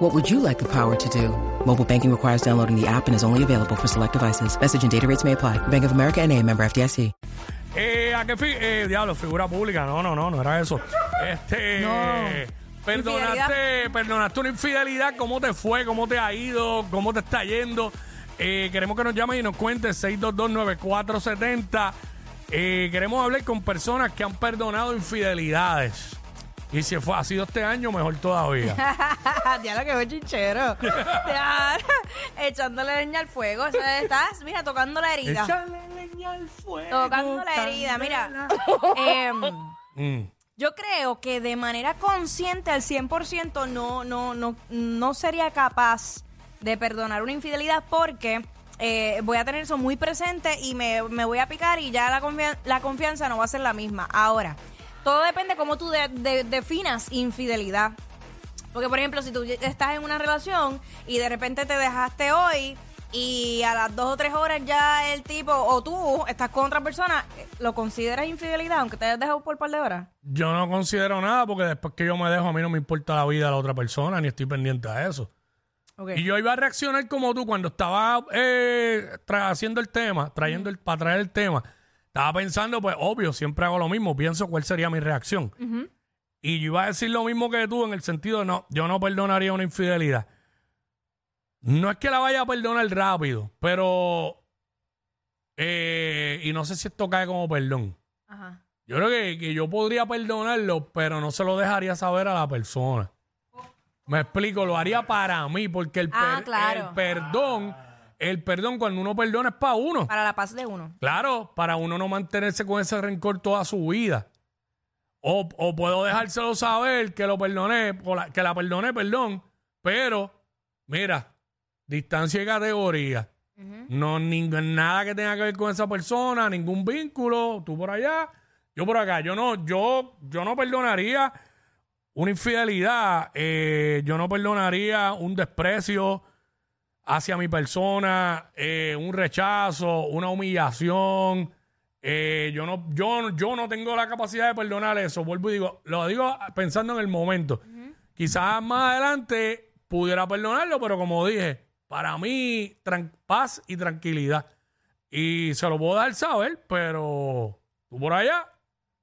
What would you like the power to do? Mobile banking requires downloading the app and is only available for select devices. Message and data rates may apply. Bank of America and a member FDIC. Eh, ¿a qué fi eh, diablo, figura pública? No, no, no, no era eso. Este. Perdonaste, perdonaste una infidelidad. ¿Cómo te fue? ¿Cómo te ha ido? ¿Cómo te está yendo? Eh, queremos que nos llamen y nos cuentes 6229470. Eh, queremos hablar con personas que han perdonado infidelidades. Y si fue, ha sido este año, mejor todavía. Diablo, que chinchero. Diablo, echándole leña al fuego. O sea, estás, mira, tocando la herida. Échale leña al fuego. Tocando la herida, mira. em, Mm. yo creo que de manera consciente al 100% no, no, no, no sería capaz de perdonar una infidelidad porque eh, voy a tener eso muy presente y me, me voy a picar y ya la confianza no va a ser la misma. Ahora, todo depende cómo tú de- de- definas infidelidad. Porque, por ejemplo, si tú estás en una relación y de repente te dejaste hoy y a las dos o tres horas ya el tipo o tú estás con otra persona, ¿lo consideras infidelidad aunque te hayas dejado por un par de horas? Yo no considero nada porque después que yo me dejo, a mí no me importa la vida de la otra persona, ni estoy pendiente a eso. Y yo iba a reaccionar como tú cuando estaba eh, haciendo el tema, trayendo el, para traer el tema. Estaba pensando, pues obvio, siempre hago lo mismo, pienso cuál sería mi reacción. Y yo iba a decir lo mismo que tú en el sentido de no, yo no perdonaría una infidelidad. No es que la vaya a perdonar rápido, pero eh, y no sé si esto cae como perdón. Ajá. Yo creo que, que yo podría perdonarlo, pero no se lo dejaría saber a la persona. Me explico, lo haría para mí, porque el, Ah, per- claro. el perdón, el perdón cuando uno perdona es para uno. Para la paz de uno. Claro, para uno no mantenerse con ese rencor toda su vida. O, o puedo dejárselo saber que lo perdoné, o la- que la perdoné, perdón, pero mira, distancia y categoría. No, nada que tenga que ver con esa persona, ningún vínculo, tú por allá, yo por acá. Yo no, yo, yo no perdonaría una infidelidad, eh, yo no perdonaría un desprecio hacia mi persona, eh, un rechazo, una humillación. eh, yo, no, yo, yo no tengo la capacidad de perdonar eso. Vuelvo y digo, lo digo pensando en el momento. Quizás más adelante pudiera perdonarlo, pero como dije, para mí, paz y tranquilidad. Y se lo puedo dar saber, pero tú por allá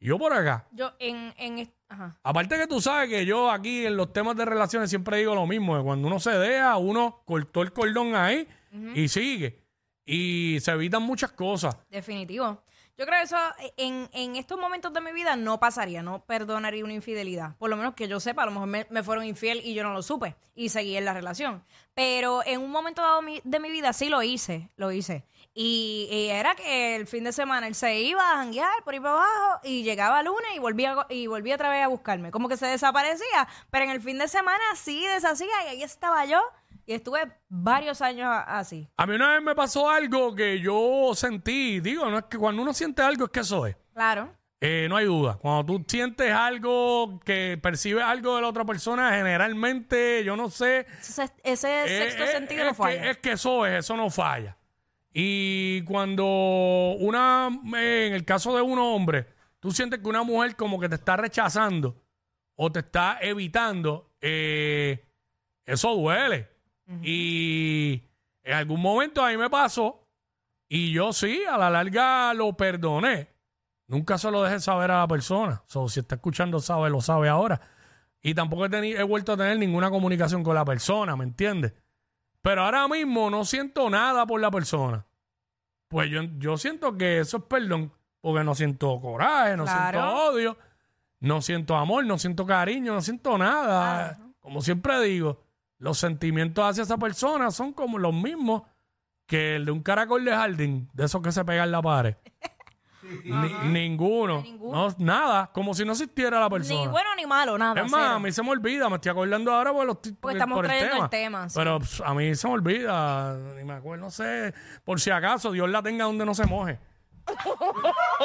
yo por acá. Yo en, en ajá. Aparte que tú sabes que yo aquí en los temas de relaciones siempre digo lo mismo, que cuando uno se deja, uno cortó el cordón ahí y sigue. Y se evitan muchas cosas. Definitivo. Yo creo que eso en, en estos momentos de mi vida no pasaría, no perdonaría una infidelidad. Por lo menos que yo sepa, a lo mejor me, me fueron infiel y yo no lo supe y seguí en la relación. Pero en un momento dado mi- de mi vida sí lo hice, lo hice. Y, y era que el fin de semana él se iba a janguear por ahí para abajo y llegaba lunes y volvía, y volvía otra vez a buscarme. Como que se desaparecía, pero en el fin de semana sí deshacía y ahí estaba yo. Y estuve varios años así. A mí una vez me pasó algo que yo sentí, digo, no es que cuando uno siente algo es que eso es. Claro. Eh, no hay duda. Cuando tú sientes algo, que percibes algo de la otra persona, generalmente, yo no sé, Ese, ese Eh, sexto eh, sentido no falla. Que, es que eso es, eso no falla. Y cuando una, eh, en el caso de un hombre, tú sientes que una mujer como que te está rechazando o te está evitando, eh, eso duele. Y en algún momento a mí me pasó y yo sí, a la larga lo perdoné. Nunca se lo dejé saber a la persona. So, si está escuchando, sabe, lo sabe ahora. Y tampoco he, he vuelto a tener ninguna comunicación con la persona, ¿me entiendes? Pero ahora mismo no siento nada por la persona. Pues yo, yo siento que eso es perdón, porque no siento coraje, no Claro. siento odio, no siento amor, no siento cariño, no siento nada. Como siempre digo, los sentimientos hacia esa persona son como los mismos que el de un caracol de jardín, de esos que se pegan en la pared. Ni- ninguno. Ninguno. No, nada, como si no existiera la persona. Ni bueno ni malo, nada. Es más, cero. a mí se me olvida, me estoy acordando ahora por, los, ti- Porque estamos por el trayendo tema. el tema, sí. Pero pss, a mí se me olvida, ni me acuerdo, no sé, por si acaso Dios la tenga donde no se moje.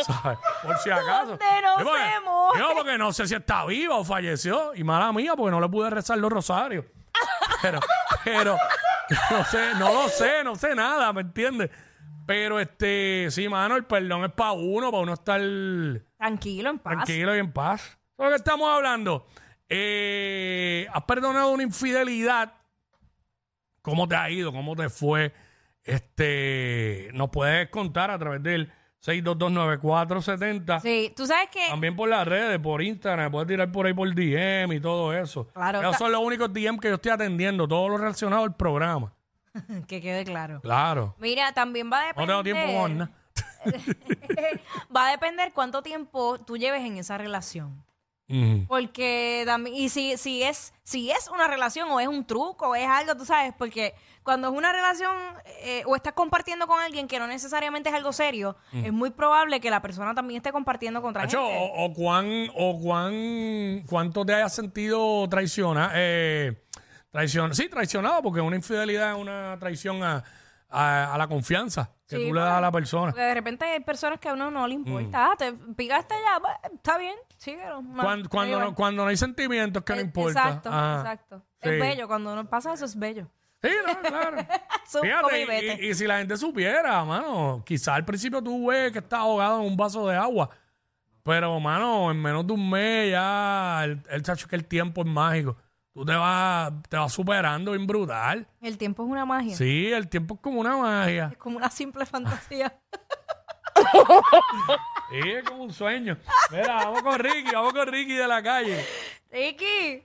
¿Sabes? Por si acaso. ¿Dónde no Sí, porque- se moje? Digo, porque no sé si está viva o falleció. Y mala mía, porque no le pude rezar los rosarios. Pero, pero, no sé, no lo sé, no sé nada, ¿me entiendes? Pero este, sí, mano, el perdón es para uno, para uno estar Tranquilo, en paz. tranquilo y en paz. Lo que estamos hablando. Eh, ¿Has perdonado una infidelidad? ¿Cómo te ha ido? ¿Cómo te fue? Este, nos puedes contar a través del 6229470. Sí, tú sabes que También por las redes, por Instagram, puedes tirar por ahí por DM y todo eso. Claro, Esos ta- son los únicos DM que yo estoy atendiendo, todo lo relacionado al programa. que quede claro. Claro. Mira, también va a No depender. tengo tiempo con nada. va a depender cuánto tiempo tú lleves en esa relación. Ujú. Porque también, y si, si es, si es una relación o es un truco o es algo, tú sabes, porque cuando es una relación eh, o estás compartiendo con alguien que no necesariamente es algo serio, es muy probable que la persona también esté compartiendo con otra Nacho, gente. o, o cuán, o cuán, cuánto te hayas sentido traiciona, eh, traicion, sí, traicionado, porque una infidelidad es una traición a, a- a la confianza que Sí, tú le das a la persona. Porque de repente hay personas que a uno no le Mm. importa. Ah, te picaste ya, pues, está bien, síguelo. Ma- Cuando, cuando, no, cuando no hay sentimientos que no Eh, importa. Exacto, Ajá. exacto. Sí. Es bello, cuando nos pasa eso es bello. Sí, no, claro. Eso, come y Fíjate, vete. y, y si la gente supiera, mano, quizá al principio tú ves que estás ahogado en un vaso de agua, pero, mano, en menos de un mes ya el, el chacho que el tiempo es mágico. Tú te vas, te vas superando bien brutal. El tiempo es una magia. Sí, el tiempo es como una magia. Es como una simple fantasía. Sí, es como un sueño. Mira, vamos con Ricky, vamos con Ricky de la calle. Ricky.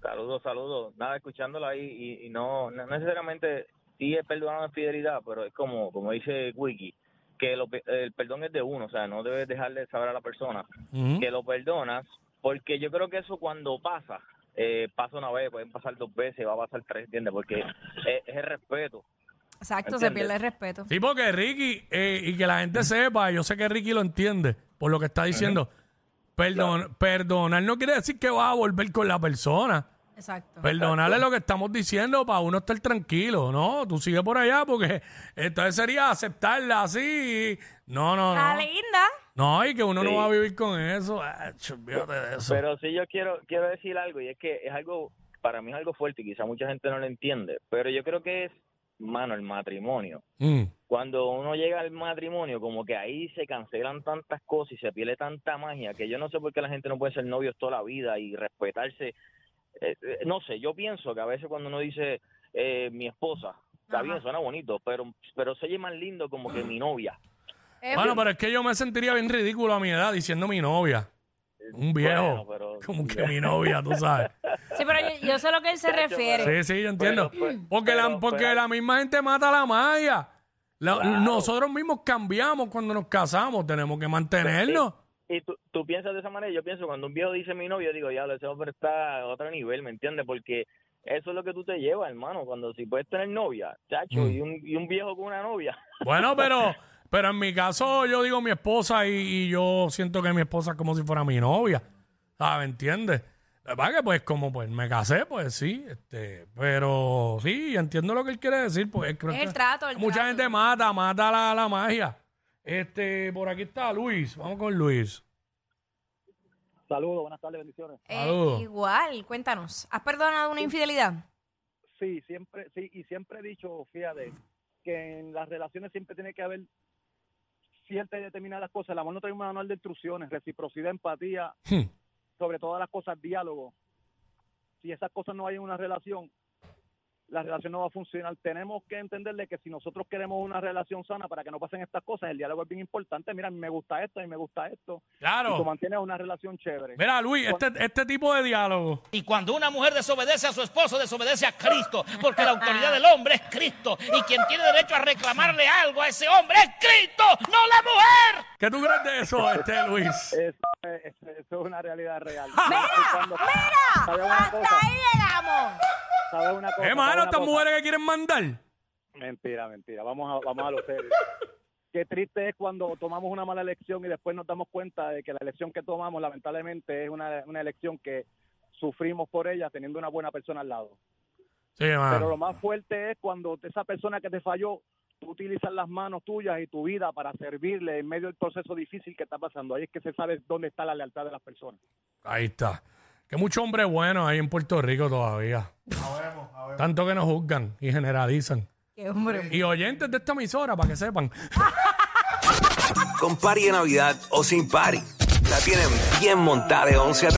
Saludos, saludos. Nada, escuchándola ahí y, y no, no necesariamente sí es perdonado en fidelidad, pero es como, como dice Wiki, que lo pe- el perdón es de uno, o sea, no debes dejarle saber a la persona que lo perdonas, porque yo creo que eso cuando pasa, eh, pasa una vez, pueden pasar dos veces, va a pasar tres, ¿entiendes? Porque es, es el respeto. Exacto, se pierde el respeto. Sí, porque Ricky, eh, y que la gente sepa, yo sé que Ricky lo entiende por lo que está diciendo. Perdon, Perdonar no quiere decir que vas a volver con la persona. Exacto. Perdonarle lo que estamos diciendo para uno estar tranquilo, ¿no? Tú sigue por allá porque entonces sería aceptarla así. No, no, Está no. linda. No, y que uno no va a vivir con eso. Ach, olvídate de eso. Pero sí yo quiero quiero decir algo y es que es algo para mí es algo fuerte y quizá mucha gente no lo entiende, pero yo creo que es mano el matrimonio. Mm. Cuando uno llega al matrimonio, como que ahí se cancelan tantas cosas y se pierde tanta magia que yo no sé por qué la gente no puede ser novios toda la vida y respetarse. Eh, eh, no sé, yo pienso que a veces cuando uno dice eh, mi esposa, está Ajá. bien, suena bonito, pero pero se oye más lindo como que mi novia. Bueno, pero es que yo me sentiría bien ridículo a mi edad diciendo mi novia. Un viejo. Bueno, pero- Como que mi novia, tú sabes. Sí, pero yo, yo sé a lo que él se refiere. Sí, sí, yo entiendo. Pero, pues, porque la, pero, porque pero- la misma gente mata la magia. La- Claro. Nosotros mismos cambiamos cuando nos casamos. Tenemos que mantenernos. Y tú, tú piensas de esa manera, yo pienso cuando un viejo dice mi novio, digo, ya, ese hombre está a otro nivel, ¿me entiendes? Porque eso es lo que tú te llevas, hermano, cuando si puedes tener novia, chacho, Mm. y, un, y un viejo con una novia. Bueno, pero, pero en mi caso yo digo mi esposa y, y yo siento que mi esposa es como si fuera mi novia. ¿Sabes? ¿Entiendes? La verdad que pues como pues me casé, pues sí, este, pero sí, entiendo lo que él quiere decir, pues creo que el trato, el mucha trato. gente mata, mata la, la magia. Este, por aquí está Luis, vamos con Luis. Saludos, buenas tardes, bendiciones. Eh, Saludos. igual, cuéntanos. ¿Has perdonado una infidelidad? Sí, siempre, sí, y siempre he dicho, fíjate, que en las relaciones siempre tiene que haber ciertas y determinadas cosas. El amor no trae un manual de instrucciones, reciprocidad, empatía, Hmm. sobre todas las cosas, diálogo. Si esas cosas no hay en una relación, la relación no va a funcionar. Tenemos que entenderle que si nosotros queremos una relación sana para que no pasen estas cosas, el diálogo es bien importante. Mira, me gusta esto, mí me gusta esto. Y tú Claro. mantienes una relación chévere. Mira, Luis, este, este tipo de diálogo. Y cuando una mujer desobedece a su esposo, desobedece a Cristo, porque la autoridad del hombre es Cristo. Y quien tiene derecho a reclamarle algo a ese hombre es Cristo, no la mujer. ¿Qué tú crees de eso, este Luis? Eso, es- eso es una realidad real. ¡Mira! Cuando- ¡Mira! ¿Sabes una ¡Hasta cosa? ahí llegamos! ¿Sabes una cosa? Eh, mano, ¿Sabes estas mujeres que quieren mandar. Mentira, mentira. Vamos a, vamos a lo serio. Qué triste es cuando tomamos una mala elección y después nos damos cuenta de que la elección que tomamos, lamentablemente, es una, una elección que sufrimos por ella teniendo una buena persona al lado. Sí, Pero lo más fuerte es cuando esa persona que te falló tú utilizas las manos tuyas y tu vida para servirle en medio del proceso difícil que está pasando. Ahí es que se sabe dónde está la lealtad de las personas. Ahí está. Que mucho hombre bueno hay en Puerto Rico todavía. Tanto que nos juzgan y generalizan. Qué hombre. Y oyentes de esta emisora, para que sepan. Con party de Navidad o sin party. La tienen bien montada de 11 a